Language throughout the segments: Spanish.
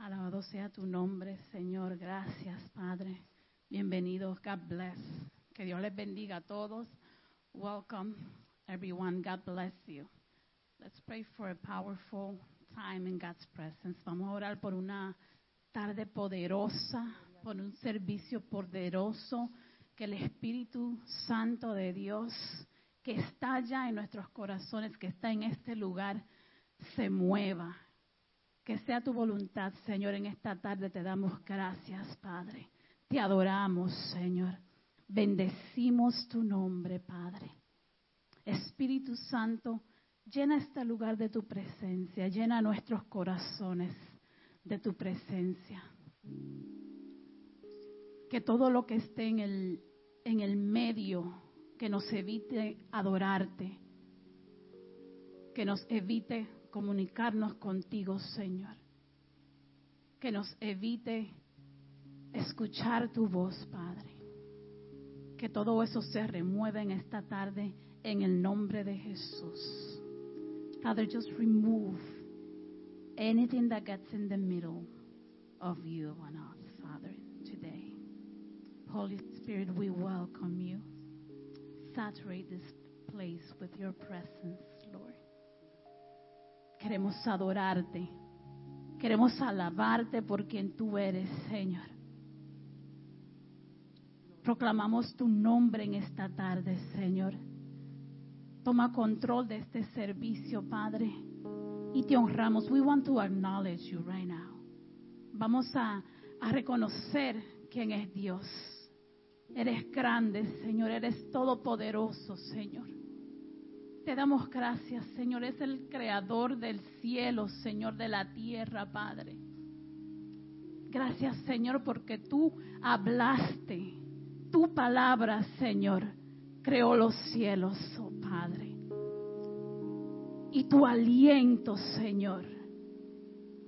Alabado sea tu nombre, Señor. Gracias, Padre. Bienvenidos. God bless. Que Dios les bendiga a todos. Welcome, everyone. God bless you. Let's pray for a powerful time in God's presence. Vamos a orar por una tarde poderosa, por un servicio poderoso, que el Espíritu Santo de Dios, que está ya en nuestros corazones, que está en este lugar, se mueva que sea tu voluntad, Señor, en esta tarde te damos gracias, Padre. Te adoramos, Señor. Bendecimos tu nombre, Padre. Espíritu Santo, llena este lugar de tu presencia, llena nuestros corazones de tu presencia. Que todo lo que esté en el, en el medio, que nos evite adorarte, que nos evite comunicarnos contigo, Señor. Que nos evite escuchar tu voz, Padre. Que todo eso se remueva en esta tarde en el nombre de Jesús. Father, just remove anything that gets in the middle of you and us, Father, today. Holy Spirit, we welcome you. Saturate this place with your presence. Queremos adorarte. Queremos alabarte por quien tú eres, Señor. Proclamamos tu nombre en esta tarde, Señor. Toma control de este servicio, Padre. Y te honramos. We want to acknowledge you right now. Vamos a, a reconocer quién es Dios. Eres grande, Señor. Eres todopoderoso, Señor. Te damos gracias, Señor. Es el creador del cielo, Señor, de la tierra, Padre. Gracias, Señor, porque tú hablaste. Tu palabra, Señor, creó los cielos, oh Padre. Y tu aliento, Señor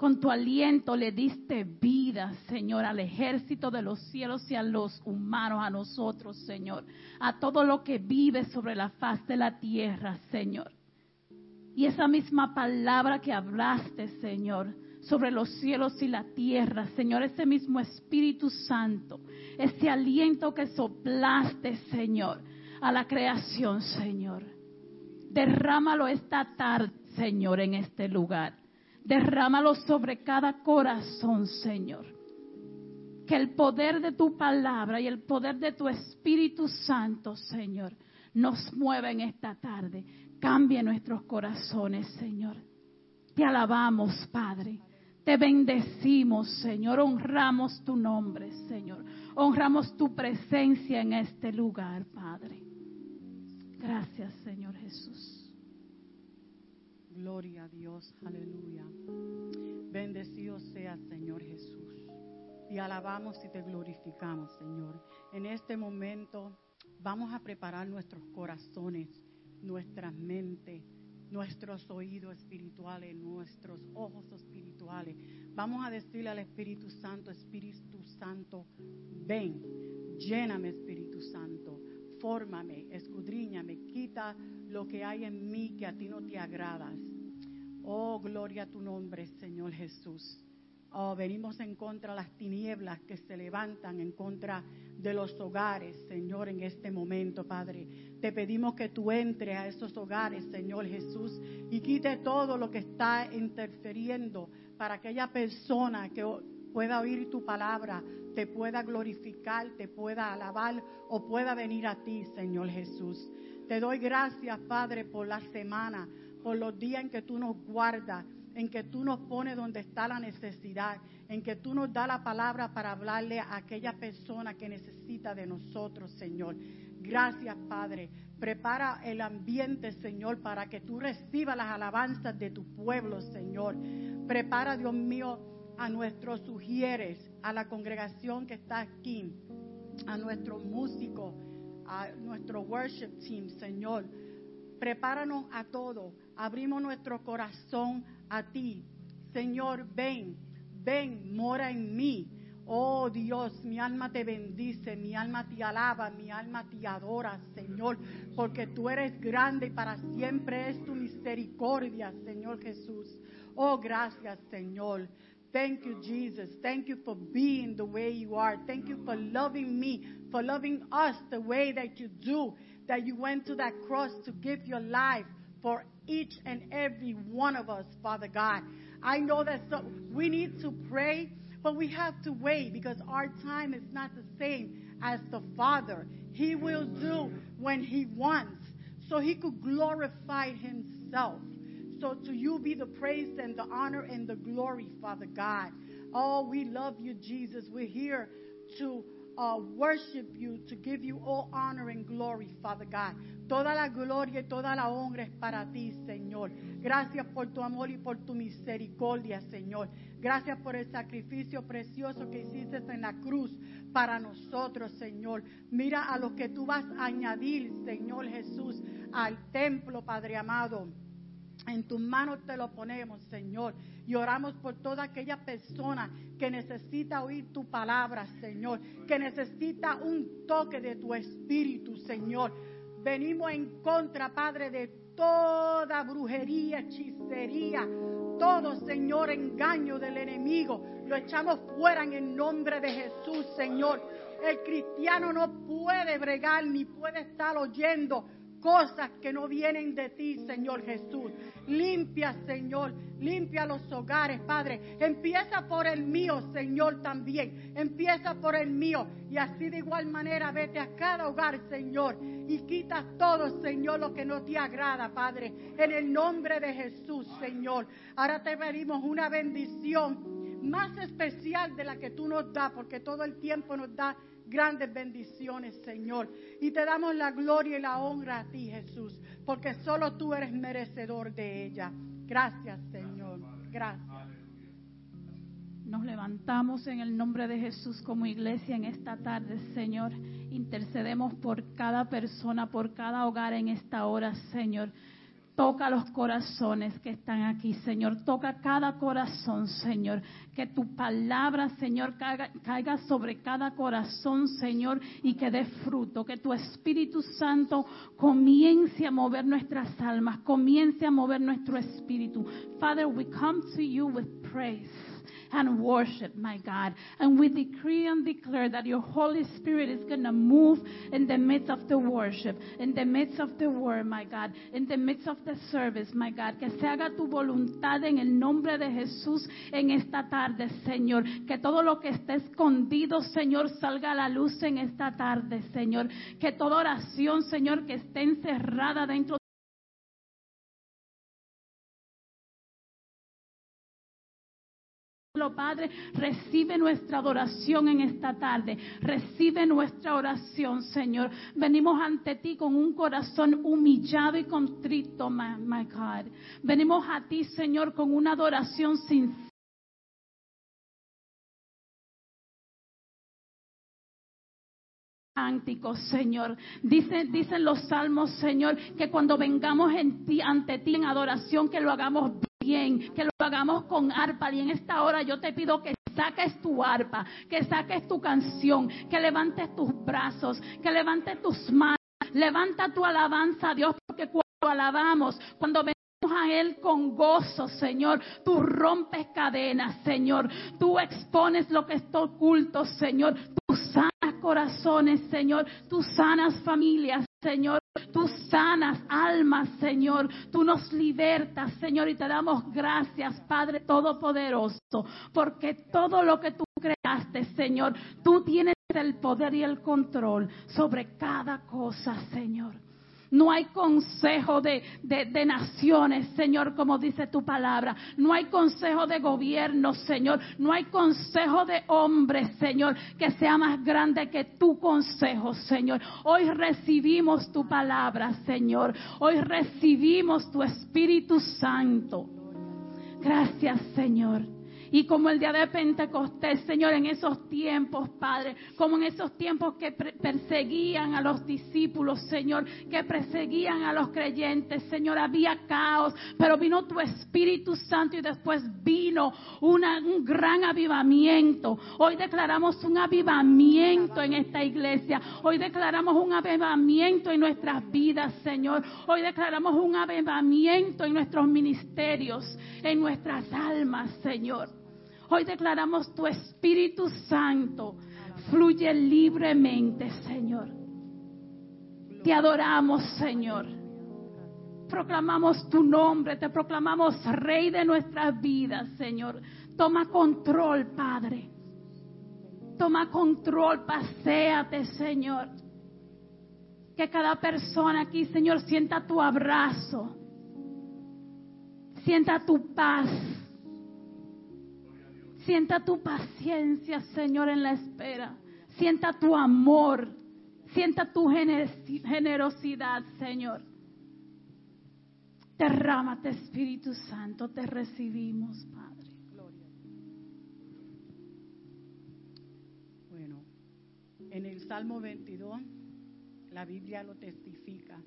con tu aliento le diste vida, Señor, al ejército de los cielos y a los humanos, a nosotros, Señor, a todo lo que vive sobre la faz de la tierra, Señor. Y esa misma palabra que hablaste, Señor, sobre los cielos y la tierra, Señor, ese mismo Espíritu Santo, ese aliento que soplaste, Señor, a la creación, Señor. Derrámalo esta tarde, Señor, en este lugar. Derrámalo sobre cada corazón, Señor. Que el poder de tu palabra y el poder de tu Espíritu Santo, Señor, nos mueva en esta tarde. Cambie nuestros corazones, Señor. Te alabamos, Padre. Te bendecimos, Señor. Honramos tu nombre, Señor. Honramos tu presencia en este lugar, Padre. Gracias, Señor Jesús. Gloria a Dios, aleluya. Bendecido sea, Señor Jesús. Y alabamos y te glorificamos, Señor. En este momento vamos a preparar nuestros corazones, nuestras mentes, nuestros oídos espirituales, nuestros ojos espirituales. Vamos a decirle al Espíritu Santo, Espíritu Santo, ven, lléname Espíritu Santo, fórmame, escudriñame, quita lo que hay en mí que a ti no te agradas. Oh, gloria a tu nombre, Señor Jesús. Oh, venimos en contra de las tinieblas que se levantan en contra de los hogares, Señor, en este momento, Padre. Te pedimos que tú entres a esos hogares, Señor Jesús, y quite todo lo que está interfiriendo para aquella persona que pueda oír tu palabra, te pueda glorificar, te pueda alabar o pueda venir a ti, Señor Jesús. Te doy gracias, Padre, por la semana, por los días en que tú nos guardas, en que tú nos pones donde está la necesidad, en que tú nos das la palabra para hablarle a aquella persona que necesita de nosotros, Señor. Gracias, Padre. Prepara el ambiente, Señor, para que tú recibas las alabanzas de tu pueblo, Señor. Prepara, Dios mío, a nuestros sugieres, a la congregación que está aquí, a nuestros músicos, a nuestro worship team, Señor. Prepáranos a todos. Abrimos nuestro corazón a ti. Señor, ven, ven, mora en mí. Oh Dios, mi alma te bendice, mi alma te alaba, mi alma te adora, Señor, porque tú eres grande y para siempre es tu misericordia, Señor Jesús. Oh, gracias, Señor. Thank you, Jesus. Thank you for being the way you are. Thank you for loving me, for loving us the way that you do, that you went to that cross to give your life for each and every one of us, Father God. I know that so, we need to pray, but we have to wait because our time is not the same as the Father. He will do when He wants, so He could glorify Himself. So to you be the praise and the honor and the glory, Father God. Oh, we love you, Jesus. We're here to uh, worship you, to give you all honor and glory, Father God. Toda la gloria y toda la honra es para ti, Señor. Gracias por tu amor y por tu misericordia, Señor. Gracias por el sacrificio precioso que hiciste en la cruz para nosotros, Señor. Mira a lo que tú vas a añadir, Señor Jesús, al templo, Padre amado. En tus manos te lo ponemos, Señor. Y oramos por toda aquella persona que necesita oír tu palabra, Señor. Que necesita un toque de tu espíritu, Señor. Venimos en contra, Padre, de toda brujería, hechicería, todo, Señor, engaño del enemigo. Lo echamos fuera en el nombre de Jesús, Señor. El cristiano no puede bregar ni puede estar oyendo cosas que no vienen de ti, Señor Jesús. Limpia, Señor, limpia los hogares, Padre. Empieza por el mío, Señor, también. Empieza por el mío. Y así de igual manera vete a cada hogar, Señor. Y quita todo, Señor, lo que no te agrada, Padre. En el nombre de Jesús, Señor. Ahora te pedimos una bendición más especial de la que tú nos das, porque todo el tiempo nos da grandes bendiciones, Señor. Y te damos la gloria y la honra a ti, Jesús, porque solo tú eres merecedor de ella. Gracias, Señor. Gracias. Nos levantamos en el nombre de Jesús como iglesia en esta tarde, Señor. Intercedemos por cada persona, por cada hogar en esta hora, Señor. Toca los corazones que están aquí, Señor. Toca cada corazón, Señor. Que tu palabra, Señor, caiga, caiga, sobre cada corazón, Señor, y que dé fruto. Que tu Espíritu Santo comience a mover nuestras almas, comience a mover nuestro espíritu. Father, we come to you with praise. And worship, my God. And we decree and declare that your Holy Spirit is going to move in the midst of the worship, in the midst of the word, my God, in the midst of the service, my God. Que se haga tu voluntad en el nombre de Jesús en esta tarde, Señor. Que todo lo que esté escondido, Señor, salga a la luz en esta tarde, Señor. Que toda oración, Señor, que esté encerrada dentro Padre, recibe nuestra adoración en esta tarde. Recibe nuestra oración, Señor. Venimos ante ti con un corazón humillado y contrito, my, God. Venimos a ti, Señor, con una adoración sincera. Señor. Dicen, dicen los salmos, Señor, que cuando vengamos en ti, ante ti en adoración, que lo hagamos bien, que lo hagamos con arpa. Y en esta hora yo te pido que saques tu arpa, que saques tu canción, que levantes tus brazos, que levantes tus manos. Levanta tu alabanza a Dios, porque cuando alabamos, cuando venimos a Él con gozo, Señor. Tú rompes cadenas, Señor. Tú expones lo que está oculto, Señor. Tú sanas corazones, Señor. Tú sanas familias, Señor. Tú sanas almas, Señor. Tú nos libertas, Señor. Y te damos gracias, Padre Todopoderoso. Porque todo lo que tú creaste, Señor, tú tienes el poder y el control sobre cada cosa, Señor. No hay consejo de, de, naciones, Señor, como dice tu palabra. No hay consejo de gobierno, Señor. No hay consejo de hombres, Señor, que sea más grande que tu consejo, Señor. Hoy recibimos tu palabra, Señor. Hoy recibimos tu Espíritu Santo. Gracias, Señor. Y como el día de Pentecostés, Señor, en esos tiempos, Padre, como en esos tiempos que perseguían a los discípulos, Señor, que perseguían a los creyentes, Señor, había caos, pero vino tu Espíritu Santo y después vino un gran avivamiento. Hoy declaramos un avivamiento en esta iglesia. Hoy declaramos un avivamiento en nuestras vidas, Señor. Hoy declaramos un avivamiento en nuestros ministerios, en nuestras almas, Señor. Hoy declaramos tu Espíritu Santo fluye libremente, Señor. Te adoramos, Señor. Proclamamos tu nombre, te proclamamos Rey de nuestras vidas, Señor. Toma control, Padre. Toma control, paséate, Señor. Que cada persona aquí, Señor, sienta tu abrazo. Sienta tu paz. Sienta tu paciencia, Señor, en la espera. Sienta tu amor. Sienta tu generosidad, Señor. Derrámate, Espíritu Santo. Te recibimos, Padre. Bueno, en el Salmo 22, la Biblia lo testifica,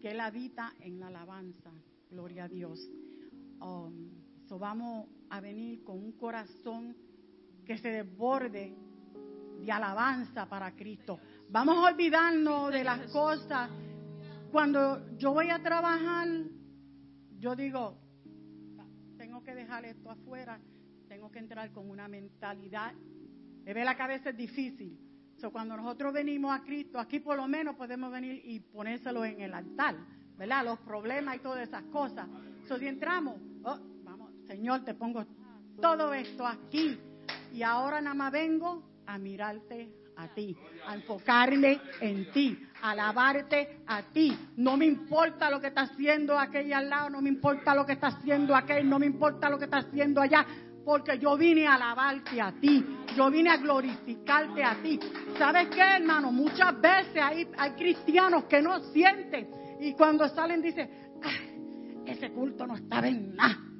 que Él habita en la alabanza. Gloria a Dios. Um, so vamos a venir con un corazón que se desborde de alabanza para Cristo. Vamos a olvidarnos de las cosas. Cuando yo voy a trabajar, yo digo, tengo que dejar esto afuera, tengo que entrar con una mentalidad. Me ve la cabeza es difícil. So, cuando nosotros venimos a Cristo, aquí por lo menos podemos venir y ponérselo en el altar, ¿verdad? Los problemas y todas esas cosas. So, si entramos, oh, Señor, te pongo todo esto aquí y ahora nada más vengo a mirarte a ti, a enfocarme en ti, a alabarte a ti. No me importa lo que está haciendo aquel al lado, no me importa lo que está haciendo aquel, no me importa lo que está haciendo allá, porque yo vine a alabarte a ti, yo vine a glorificarte a ti. ¿Sabes qué, hermano? Muchas veces hay, hay cristianos que no sienten y cuando salen dicen, ese culto no está en nada.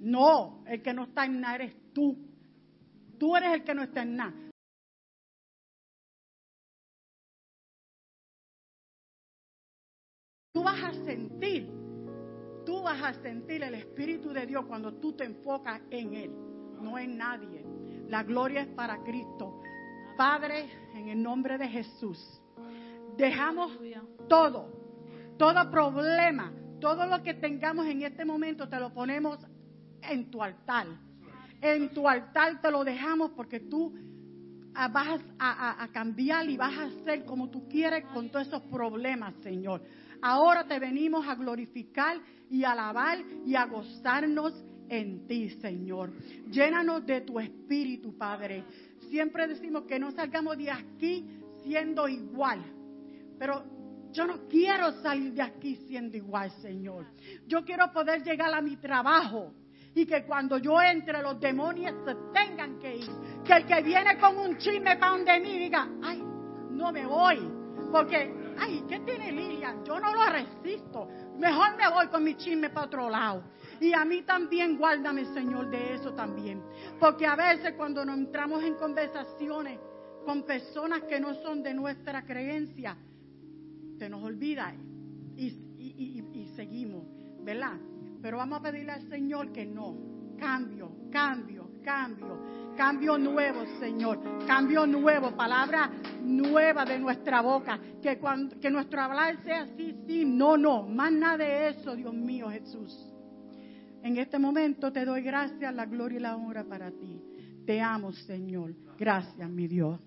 No, el que no está en nada eres tú. Tú eres el que no está en nada. Tú vas a sentir, tú vas a sentir el Espíritu de Dios cuando tú te enfocas en Él, no en nadie. La gloria es para Cristo. Padre, en el nombre de Jesús, dejamos todo, todo problema, todo lo que tengamos en este momento, te lo ponemos en tu altar. En tu altar te lo dejamos porque tú ah, vas a, cambiar y vas a hacer como tú quieres con todos esos problemas, Señor. Ahora te venimos a glorificar y alabar y a gozarnos en ti, Señor. Llénanos de tu espíritu, Padre. Siempre decimos que no salgamos de aquí siendo igual. Pero yo no quiero salir de aquí siendo igual, Señor. Yo quiero poder llegar a mi trabajo y que cuando yo entre los demonios se tengan que ir. Que el que viene con un chisme para donde mí diga, ay, no me voy. Porque, ay, ¿qué tiene Lilian? Yo no lo resisto. Mejor me voy con mi chisme para otro lado. Y a mí también guárdame, Señor, de eso también. Porque a veces cuando nos entramos en conversaciones con personas que no son de nuestra creencia, se nos olvida y, y seguimos, ¿verdad? Pero vamos a pedirle al Señor que no. Cambio, cambio, cambio. Cambio nuevo, Señor. Cambio nuevo, palabra nueva de nuestra boca. Que, cuando, que nuestro hablar sea sí, sí, no, no. Más nada de eso, Dios mío, Jesús. En este momento te doy gracias, la gloria y la honra para ti. Te amo, Señor. Gracias, mi Dios.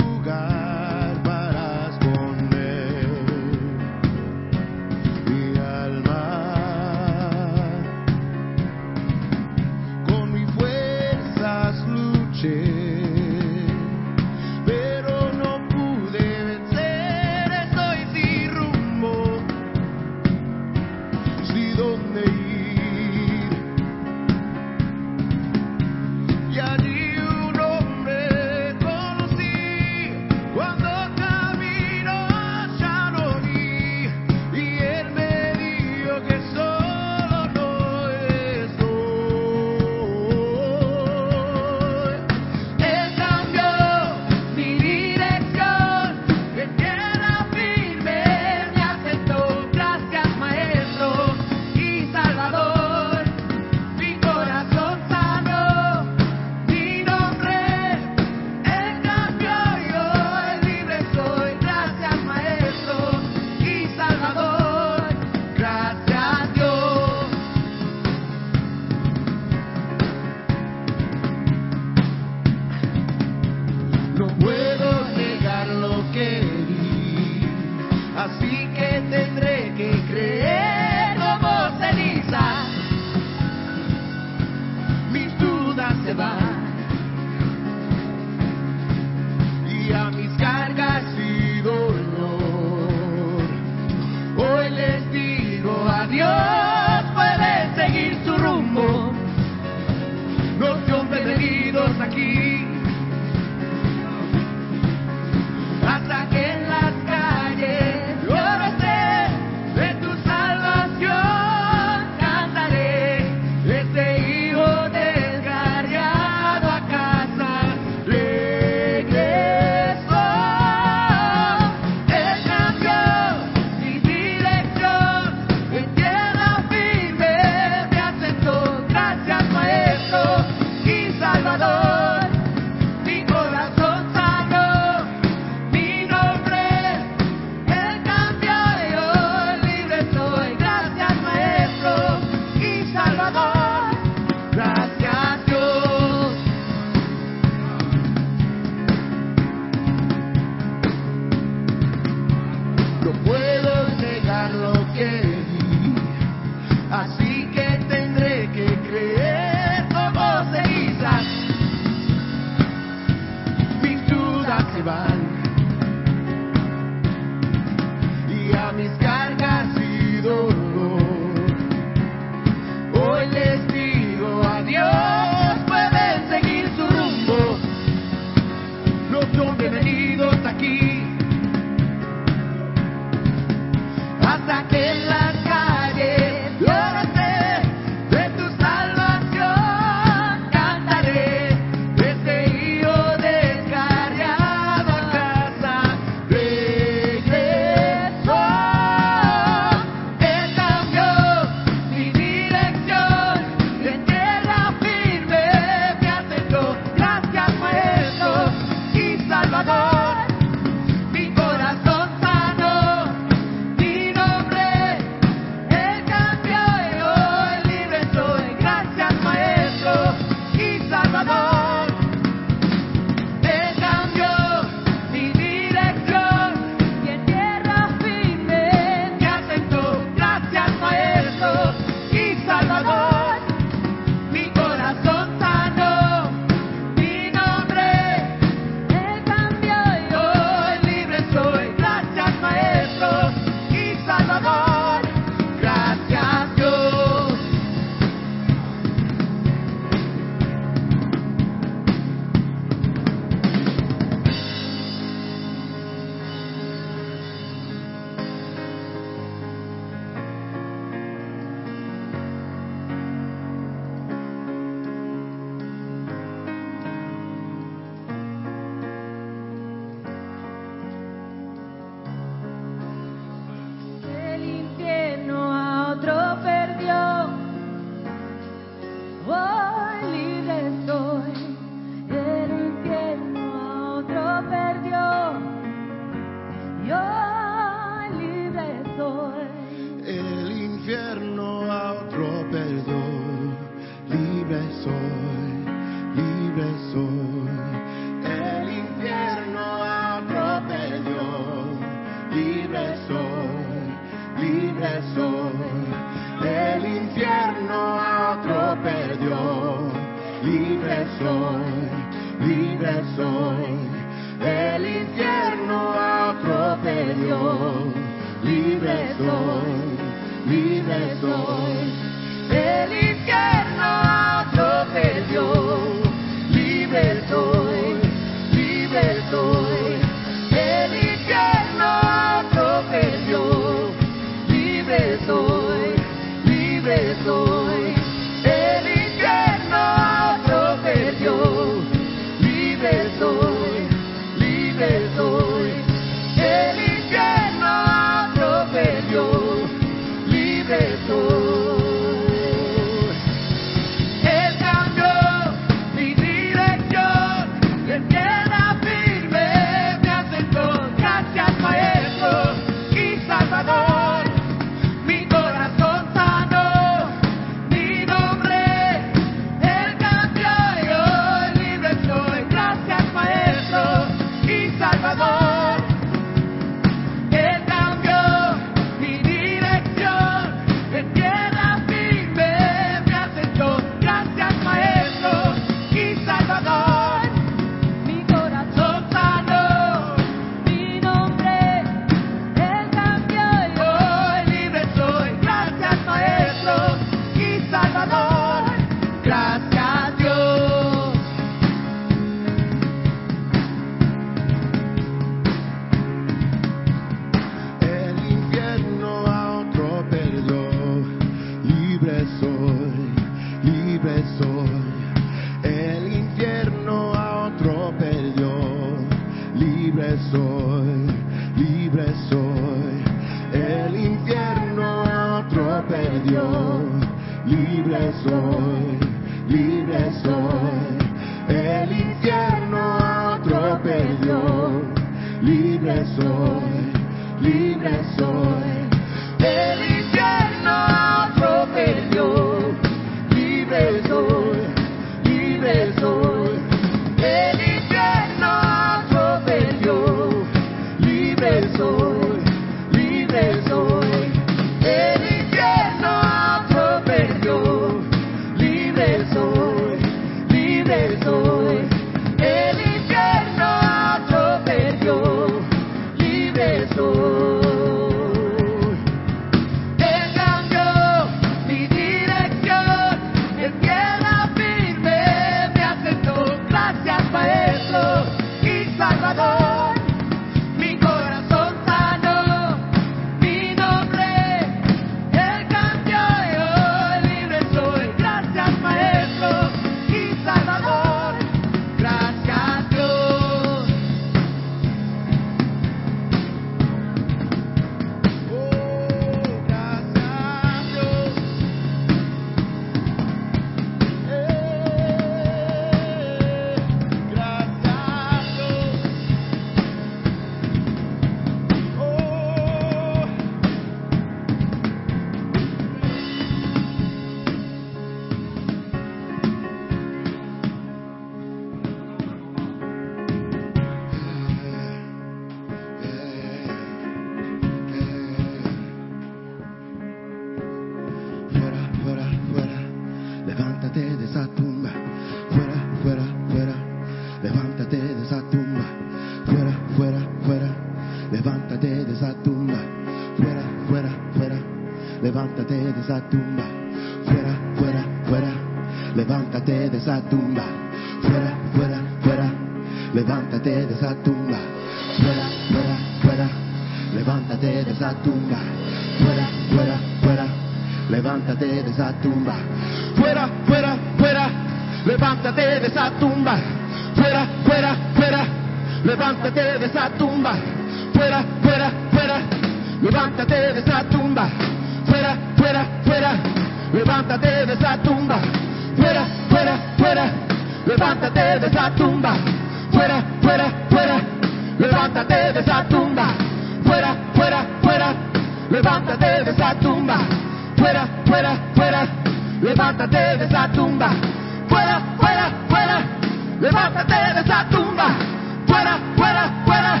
levántate de esa tumba, eh, fuera, fuera, fuera,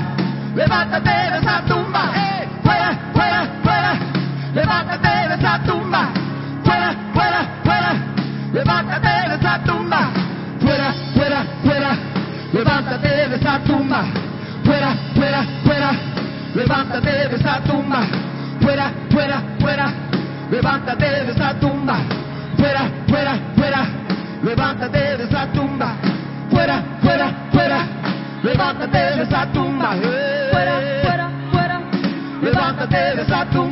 levántate de esa tumba, fuera, fuera, fuera, levántate de esa tumba, fuera, fuera, fuera, levántate de esa tumba, fuera, fuera, fuera, levántate de esa tumba, fuera, fuera, fuera, levántate de esa Levántate de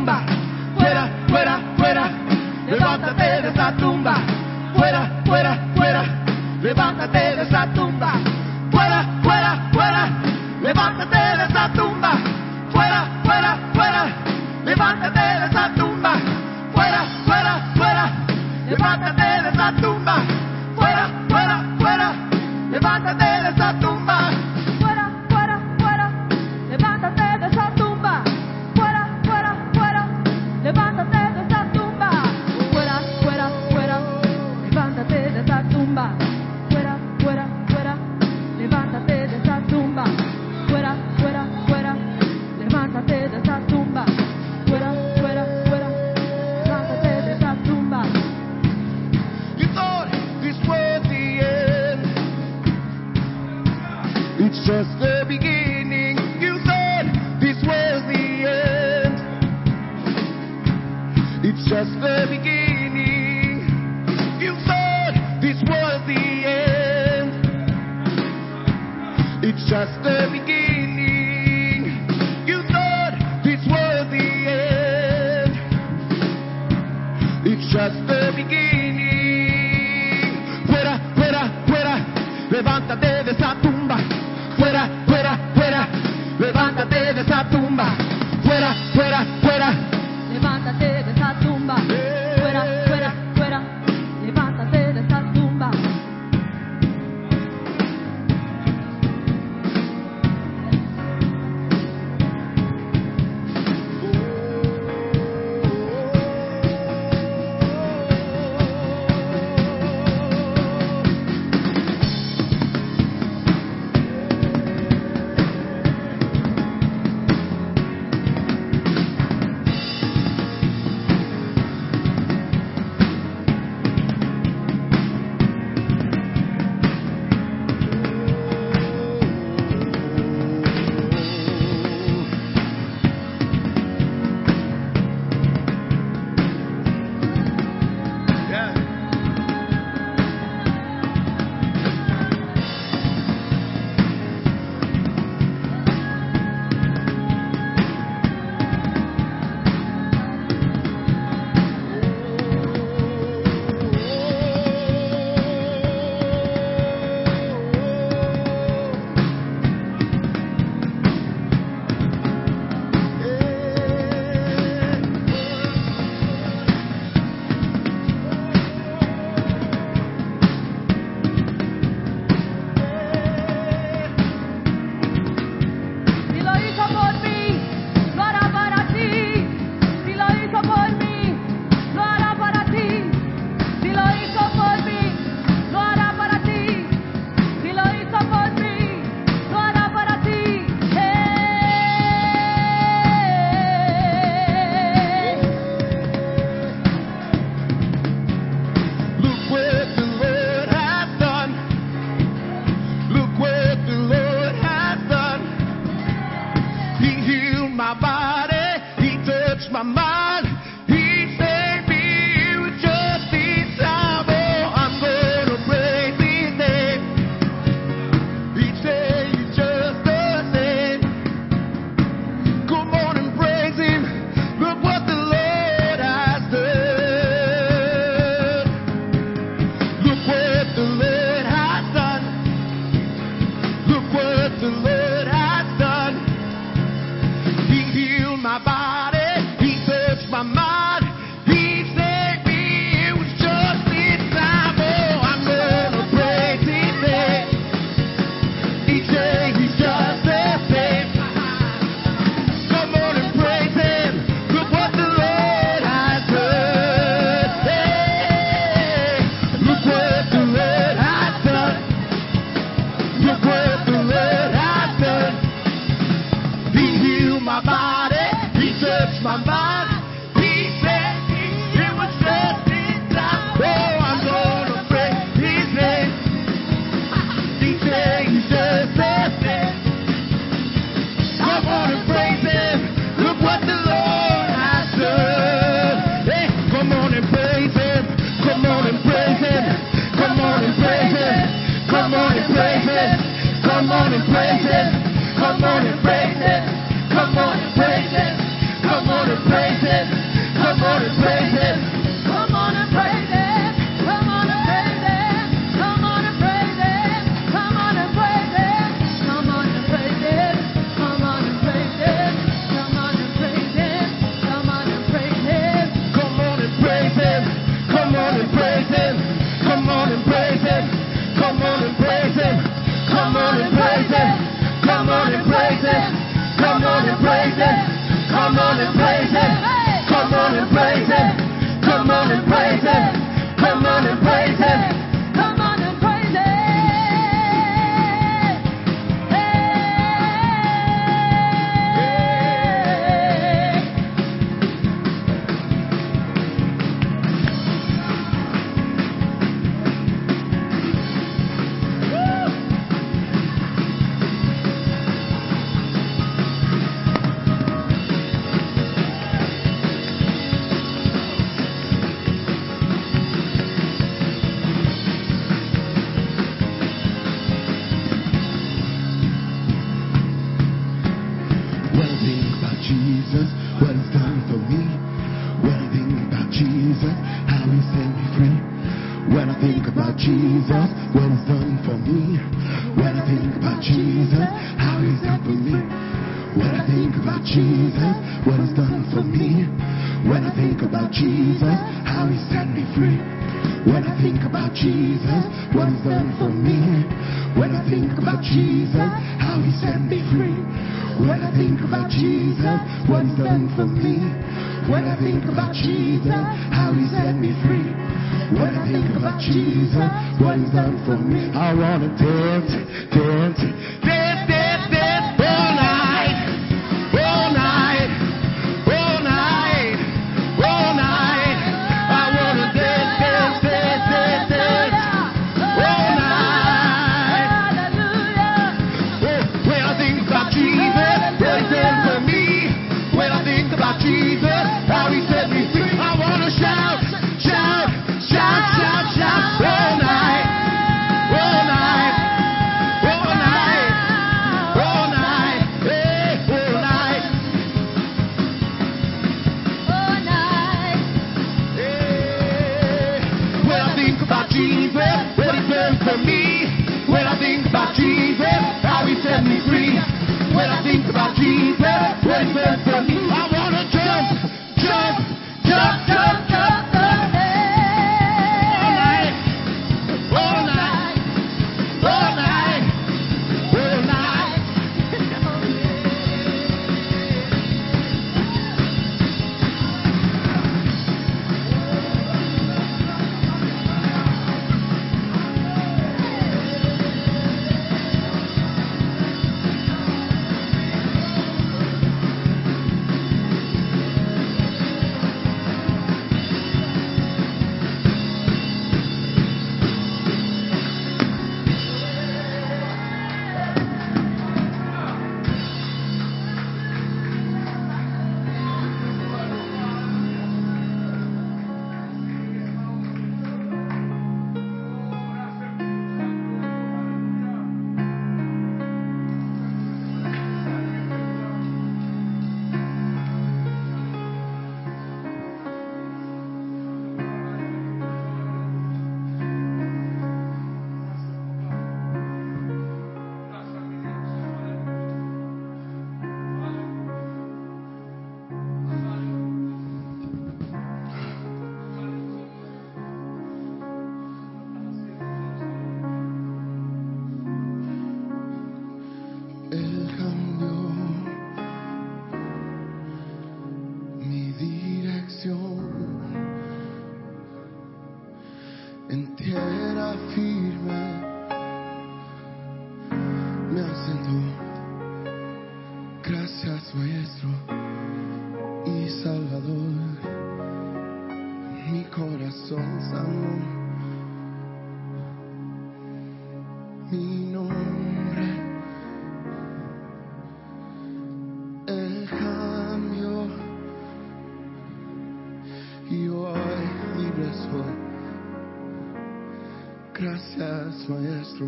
Maestro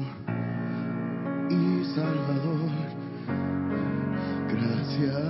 y Salvador. Gracias.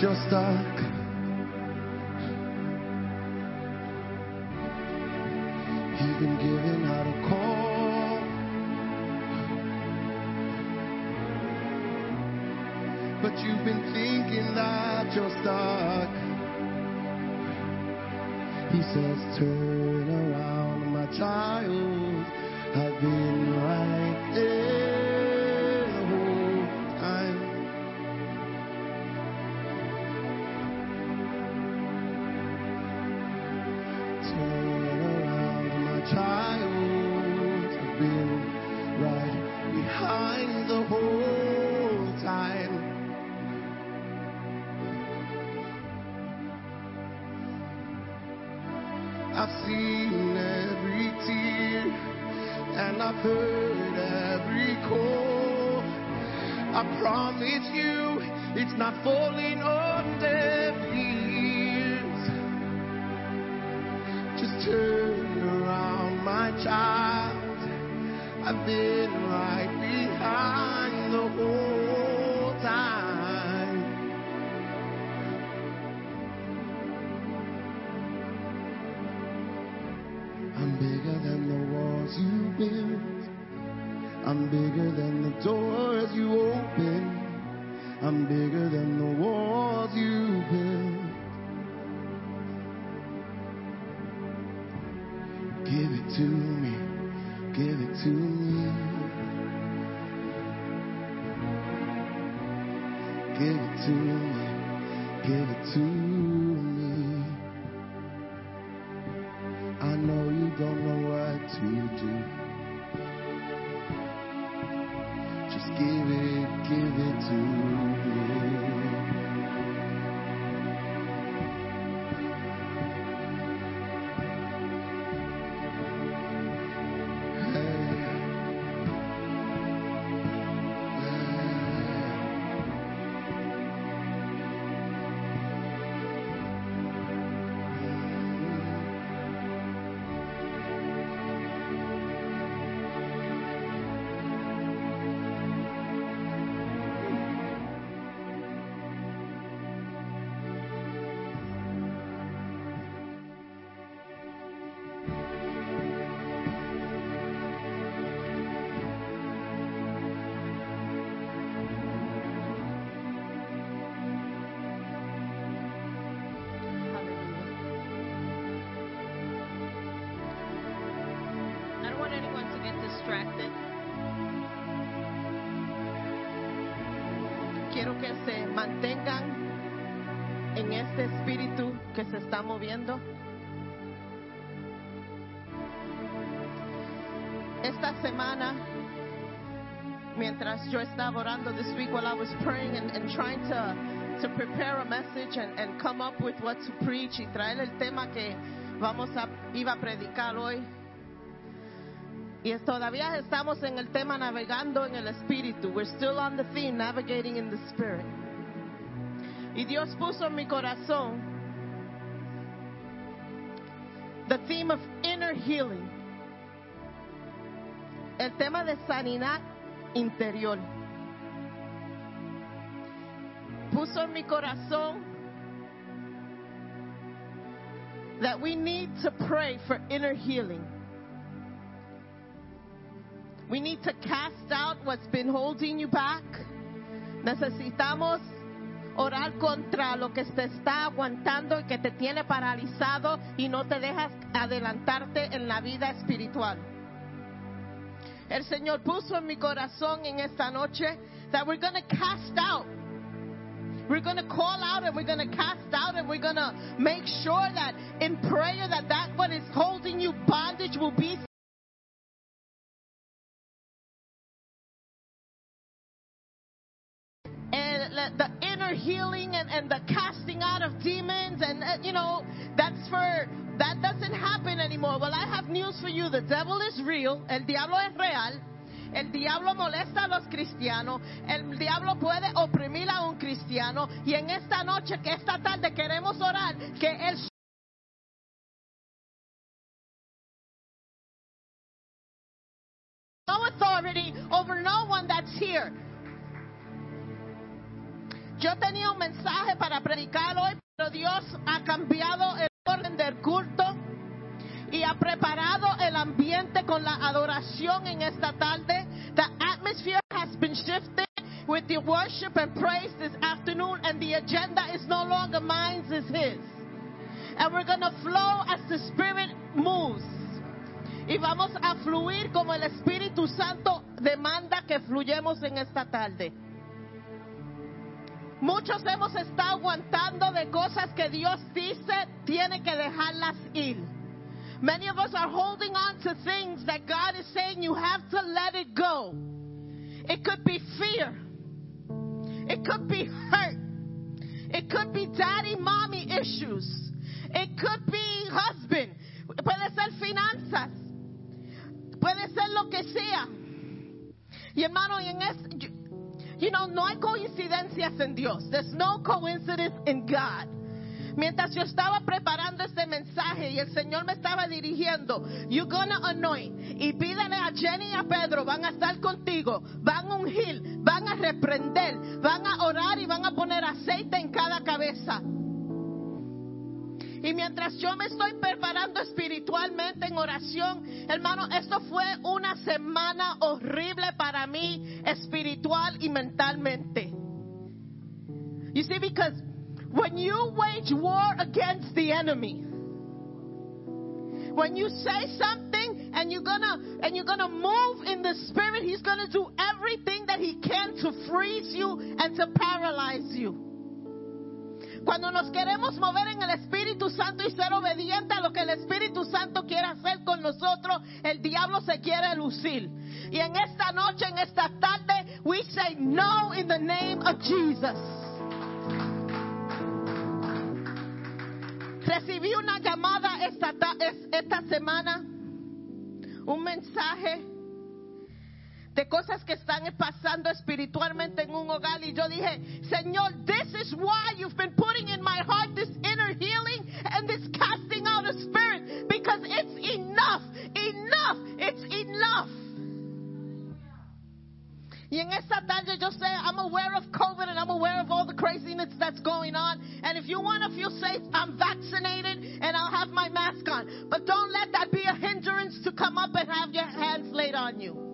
Thinking that I've seen every tear and I've heard every call. I promise you, it's not falling on deaf ears. Just turn around, my child. I've been right I'm bigger than the doors you open. I'm bigger than the walls you built. Give it to me. Give it to me. Give it to me. Give it to me. Estaba orando this week while I was praying and, and trying to, to prepare a message and, and come up with what to preach y traer el tema que vamos a, iba a predicar hoy. Y todavía estamos en el tema navegando en el espíritu. We're still on the theme, navigating in the spirit. Y Dios puso en mi corazón the theme of inner healing. El tema de sanidad interior. Puso en mi corazón that we need to pray for inner healing. We need to cast out what's been holding you back. Necesitamos orar contra lo que te está aguantando y que te tiene paralizado y no te dejas adelantarte en la vida espiritual. El Señor puso en mi corazón en esta noche that we're going to cast out. We're going to call out and we're going to cast out and we're going to make sure that in prayer that that what is holding you bondage will be and the- inner healing and, and the casting out of demons and uh, you know that's for that doesn't happen anymore. Well i have news for you. The devil is real. El diablo es real. El diablo molesta a los cristianos, el diablo puede oprimir a un cristiano. Y en esta noche, que esta tarde queremos orar, que él no authority over no one that's here. Yo tenía un mensaje para predicar hoy, pero Dios ha cambiado el orden del culto y ha preparado el ambiente con la adoración en esta tarde. The atmosphere has been shifted with the worship and praise this afternoon, and the agenda is no longer mine, it's His. And we're going to flow as the Spirit moves. Y vamos a fluir como el Espíritu Santo demanda que fluyemos en esta tarde. Muchos hemos estado aguantando de cosas que Dios dice tiene que dejarlas ir. Many of us are holding on to things that God is saying you have to let it go. It could be fear. It could be hurt. It could be daddy mommy issues. It could be husband. Puede ser finanzas. Puede ser lo que sea. Y hermano, en you know, no hay coincidencias en Dios. There's no coincidence in God. Mientras yo estaba preparando este mensaje y el Señor me estaba dirigiendo, you're gonna anoint. Y pídele a Jenny y a Pedro, van a estar contigo, van a ungir, van a reprender, van a orar y van a poner aceite en cada cabeza. Y mientras yo me estoy preparando espiritualmente en oración, hermano, esto fue una semana horrible para mí, espiritual y mentalmente. You see, because when you wage war against the enemy, when you say something and you're gonna and you're gonna move in the spirit, he's gonna do everything that he can to freeze you and to paralyze you. Cuando nos queremos mover en el Espíritu Santo y ser obediente a lo que el Espíritu Santo quiere hacer con nosotros, el diablo se quiere lucir. Y en esta noche, en esta tarde, we say no in the name of Jesus. Recibí una llamada esta, ta- es- esta semana, un mensaje de cosas que están pasando espiritualmente en un hogar y yo dije, Señor, this is why you've been putting in my heart this inner healing and this casting out of spirit because it's enough, enough, it's enough. Y en esta tarde yo sé, I'm aware of COVID and I'm aware of all the craziness that's going on. And if you want to feel safe, I'm vaccinated and I'll have my mask on. But don't let that be a hindrance to come up and have your hands laid on you.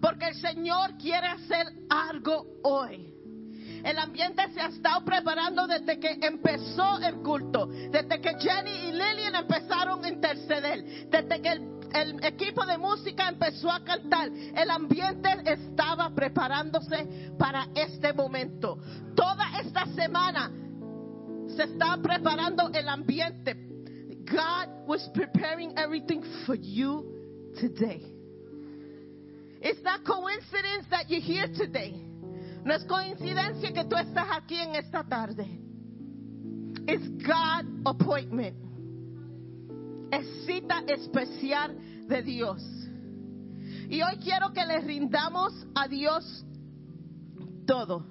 Porque el Señor quiere hacer algo hoy. El ambiente se ha estado preparando desde que empezó el culto, desde que Jenny y Lillian empezaron a interceder, desde que el, equipo de música empezó a cantar. El ambiente estaba preparándose para este momento. Toda esta semana se está preparando el ambiente. God was preparing everything for you today. It's not coincidence that you're here today. No es coincidencia que tú estás aquí en esta tarde. It's God appointment. Es cita especial de Dios. Y hoy quiero que le rindamos a Dios todo.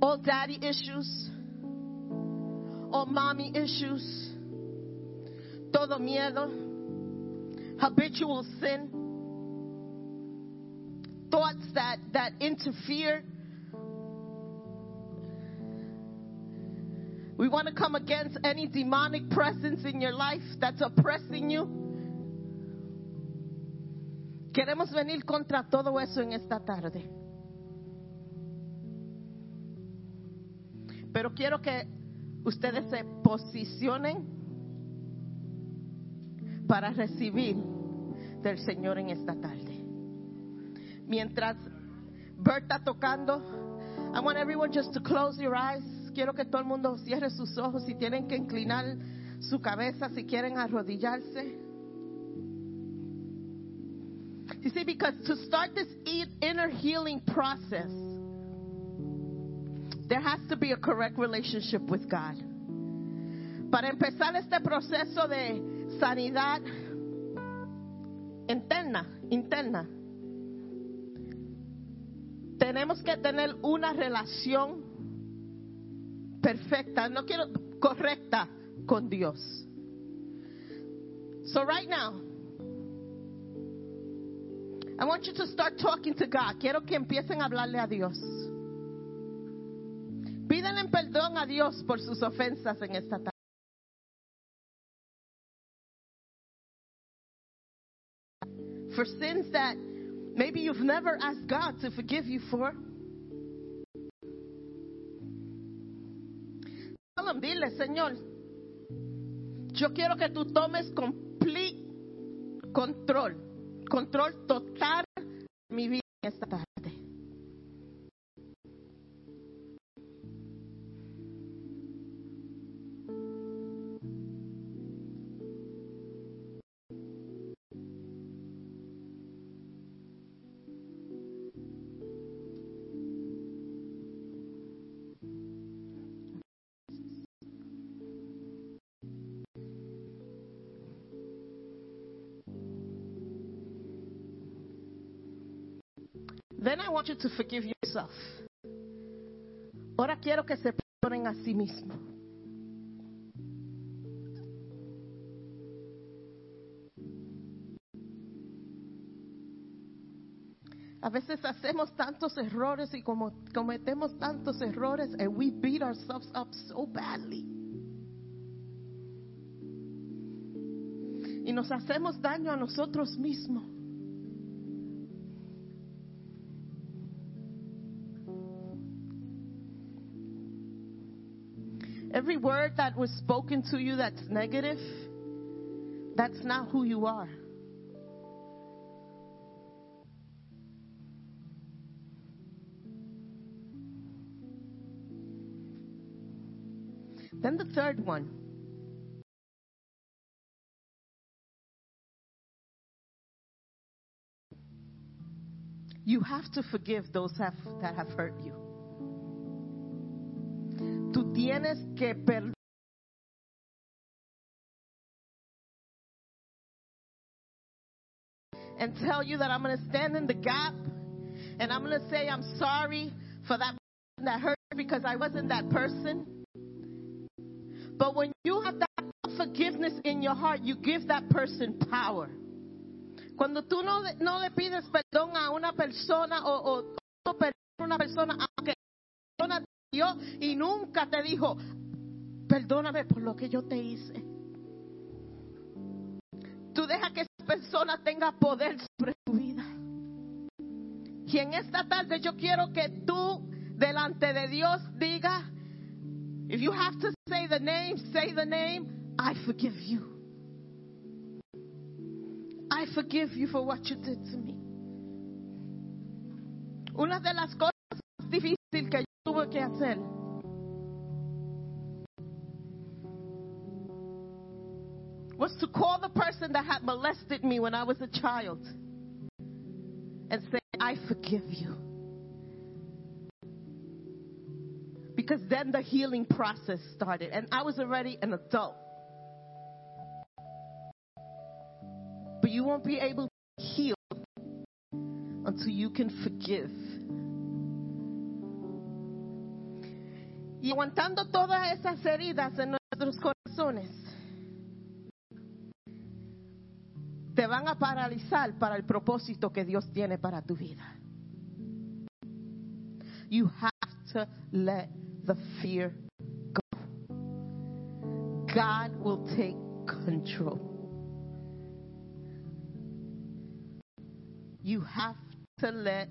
All daddy issues, all mommy issues, todo miedo, habitual sin, thoughts that, that interfere. We want to come against any demonic presence in your life that's oppressing you. Queremos venir contra todo eso en esta tarde. Pero quiero que ustedes se posicionen para recibir del Señor en esta tarde. Mientras Bert está tocando, I want everyone just to close your eyes. Quiero que todo el mundo cierre sus ojos si tienen que inclinar su cabeza, si quieren arrodillarse. You see, because to start this inner healing process, there has to be a correct relationship with God. Para empezar este proceso de sanidad interna, interna, tenemos que tener una relación perfecta, no quiero correcta con Dios. So right now, I want you to start talking to God. Quiero que empiecen a hablarle a Dios. Pídanle perdón a Dios por sus ofensas en esta tarde. For sins that maybe you've never asked God to forgive you for. Tell him, dile, Señor, yo quiero que tú tomes complete control, control total de mi vida esta tarde. Want you to forgive yourself. Ahora quiero que se perdonen a sí mismos. A veces hacemos tantos errores y como cometemos tantos errores and we beat ourselves up so badly. Y nos hacemos daño a nosotros mismos. Every word that was spoken to you that's negative, that's not who you are. Then the third one. You have to forgive those have, that have hurt you. Tienes que perdonar. And tell you that I'm going to stand in the gap and I'm going to say I'm sorry for that person that hurt because I wasn't that person. But when you have that forgiveness in your heart, you give that person power. Cuando tú no, no le pides perdón a una persona o, o, o perdonar a una persona, y nunca te dijo, perdóname por lo que yo te hice. Tú deja que esa persona tenga poder sobre tu vida. Y en esta tarde yo quiero que tú delante de Dios diga, if you have to say the name, say the name, I forgive you. I forgive you for what you did to me. Una de las cosas más difíciles que que was to call the person that had molested me when I was a child and say, I forgive you. Because then the healing process started, and I was already an adult. But you won't be able to heal until you can forgive. Y aguantando todas esas heridas en nuestros corazones, te van a paralizar para el propósito que Dios tiene para tu vida. You have to let the fear go. God will take control. You have to let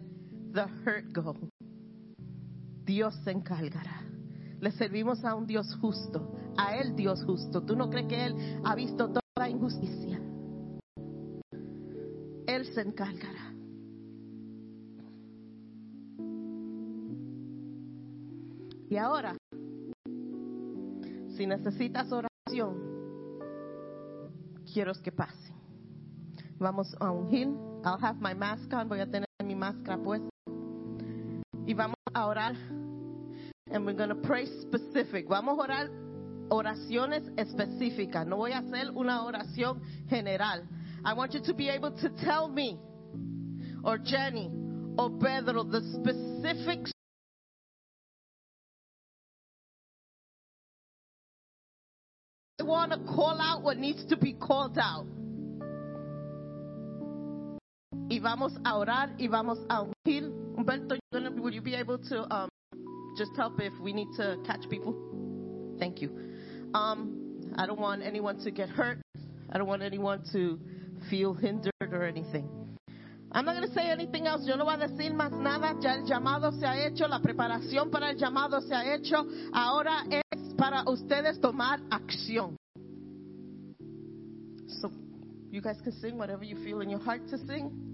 the hurt go. Dios se encargará. Le servimos a un Dios justo, a Él Dios justo. ¿Tú no crees que Él ha visto toda injusticia? Él se encargará. Y ahora, si necesitas oración, quiero que pase. Vamos a ungir. I'll have my mask on. Voy a tener mi máscara puesta. Y vamos a orar. And we're going to pray specific. Vamos a orar oraciones específicas. No voy a hacer una oración general. I want you to be able to tell me, or Jenny, or Pedro, the specifics. I want to call out what needs to be called out. y vamos a orar y vamos a ungir. Humberto, will you be able to um, just help if we need to catch people? Thank you. Um, I don't want anyone to get hurt. I don't want anyone to feel hindered or anything. I'm not going to say anything else. Yo no voy a decir más nada. Ya el llamado se ha hecho, la preparación para el llamado se ha hecho. Ahora es para ustedes tomar acción. So you guys can sing whatever you feel in your heart to sing.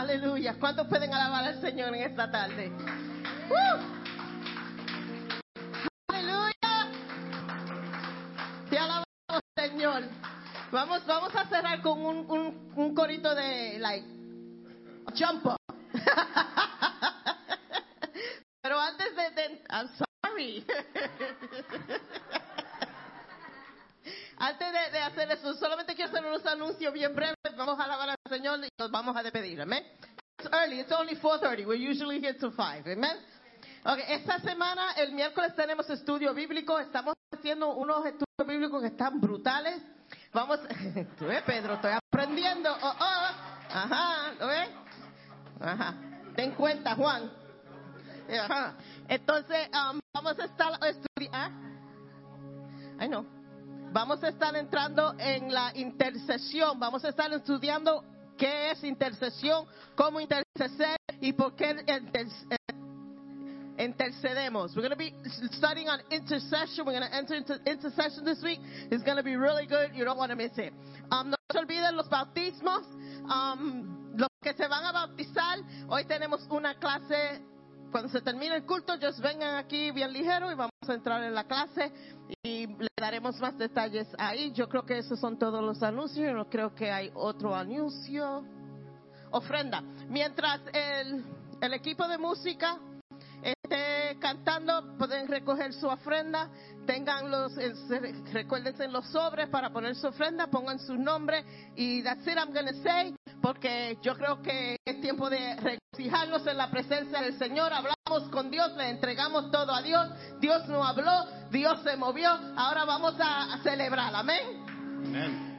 Aleluya. ¿Cuántos pueden alabar al Señor en esta tarde? ¡Uh! Aleluya. Te alabamos, Señor. Vamos, vamos a cerrar con un, un, un corito de, like, jump up. Pero antes de, de I'm sorry. Antes de, hacer eso, solamente quiero hacer unos anuncios bien breves. Vamos a alabar al Señor y nos vamos a despedir. Amén. It's early. It's only 4.30. We're usually here till 5. Amen. Okay, esta semana, el miércoles, tenemos estudio bíblico. Estamos haciendo unos estudios bíblicos que están brutales. Vamos, tú ves, Pedro, estoy aprendiendo. Oh, oh. Ajá, ¿lo ves? Ajá. Ten cuenta, Juan. Ajá. Entonces, um, vamos a estar estudiando. Ay, no. Vamos a estar entrando en la intercesión. Vamos a estar estudiando qué es intercesión, cómo interceder y por qué intercedemos. We're going to be studying on intercession. We're going to enter into intercession this week. It's going to be really good. You don't want to miss it. Um, no se olviden los bautismos. Um, los que se van a bautizar, hoy tenemos una clase. Cuando se termine el culto, ellos vengan aquí bien ligero y vamos a entrar en la clase y le daremos más detalles ahí. Yo creo que esos son todos los anuncios. Yo no creo que hay otro anuncio. Ofrenda. Mientras el, el equipo de música esté cantando, pueden recoger su ofrenda, tengan los, se- recuérdense en los sobres para poner su ofrenda, pongan su nombre y that's it I'm gonna say, porque yo creo que es tiempo de regocijarnos en la presencia del Señor, hablamos con Dios, le entregamos todo a Dios, Dios nos habló, Dios se movió, ahora vamos a, celebrar, amén.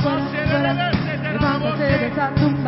levántate, levántate,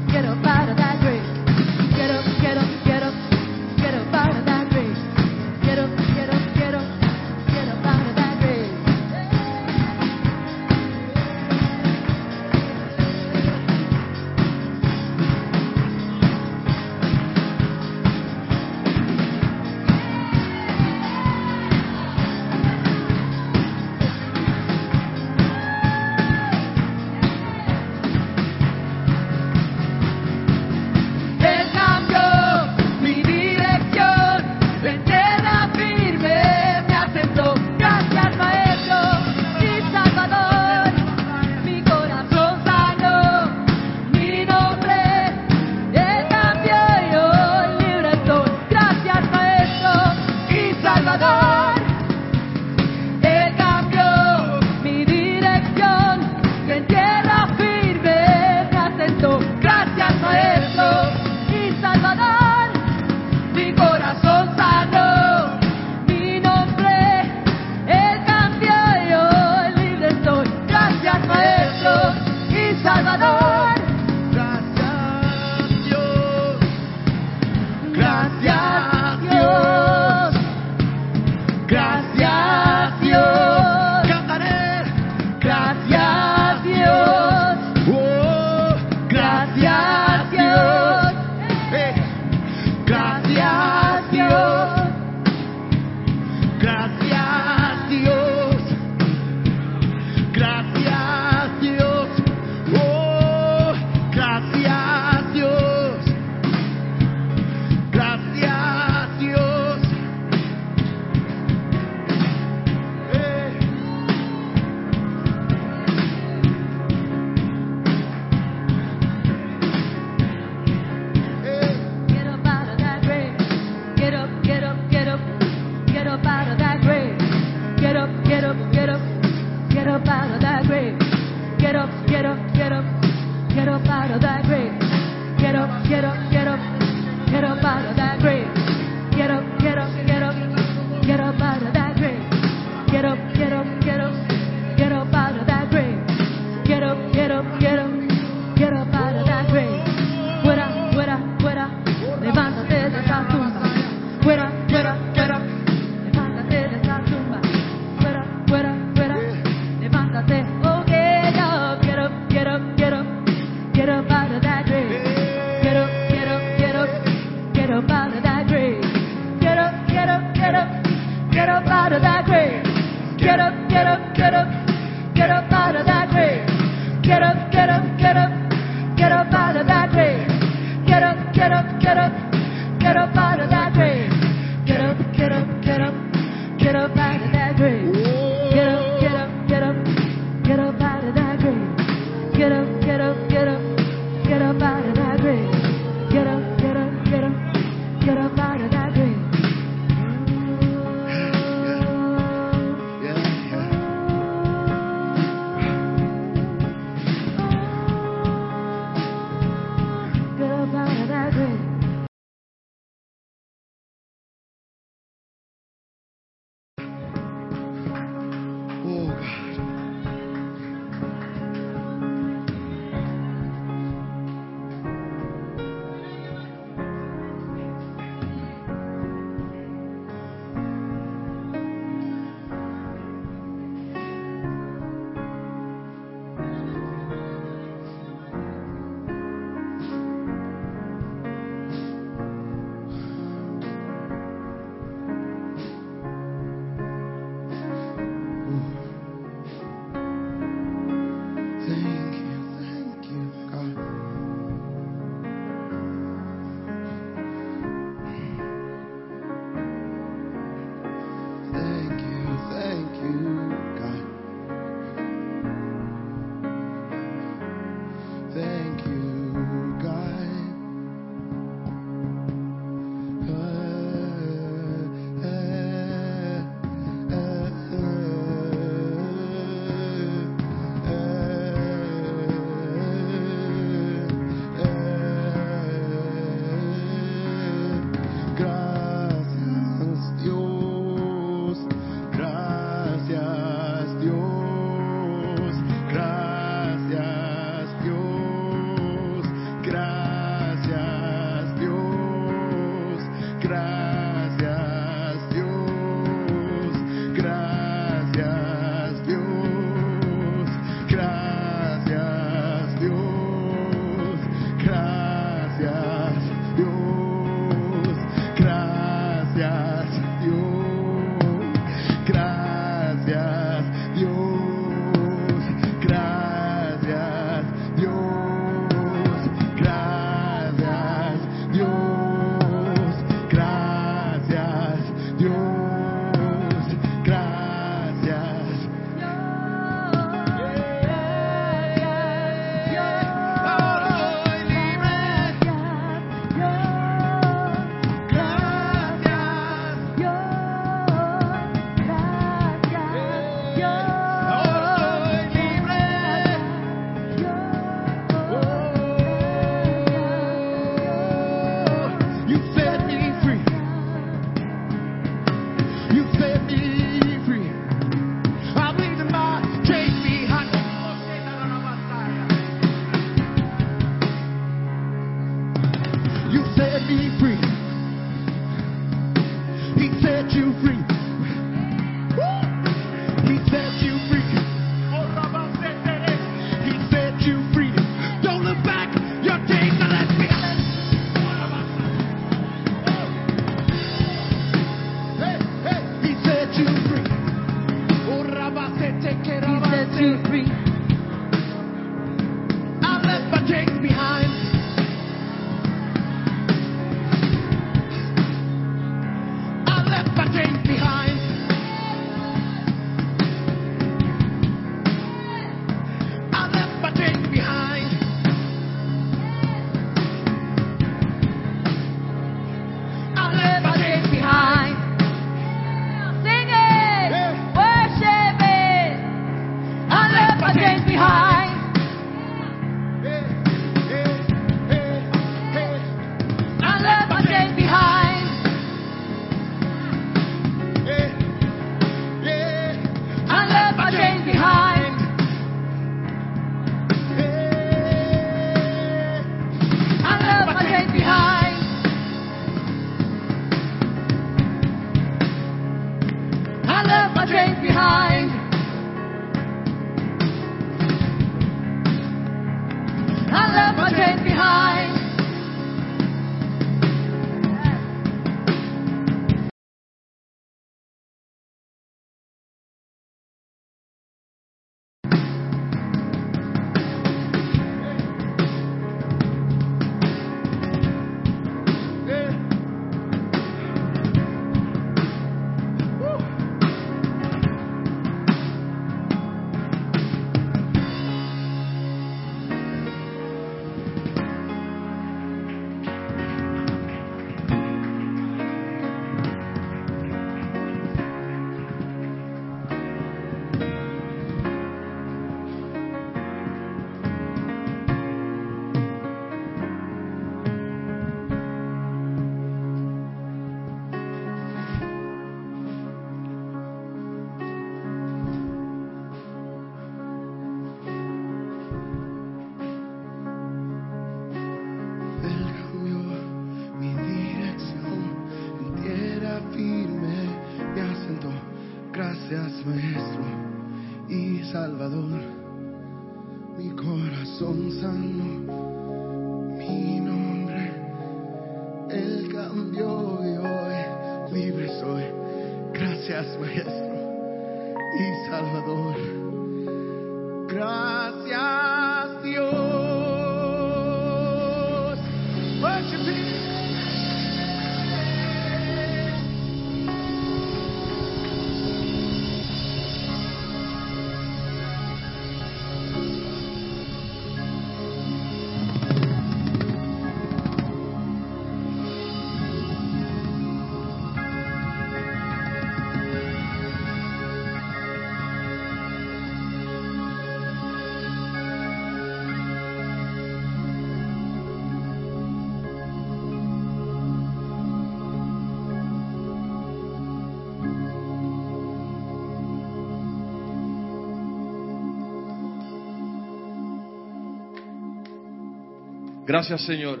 Gracias Señor.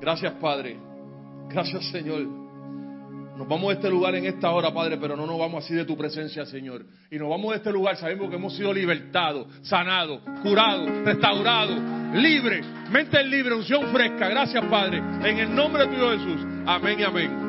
Gracias Padre. Gracias Señor. Nos vamos de este lugar en esta hora, Padre, pero no nos vamos así de tu presencia, Señor. Y nos vamos de este lugar, sabemos que hemos sido libertados, sanados, curados, restaurados, libres, mente libre, unción fresca. Gracias, Padre. En el nombre de tu Jesús. Amén y amén.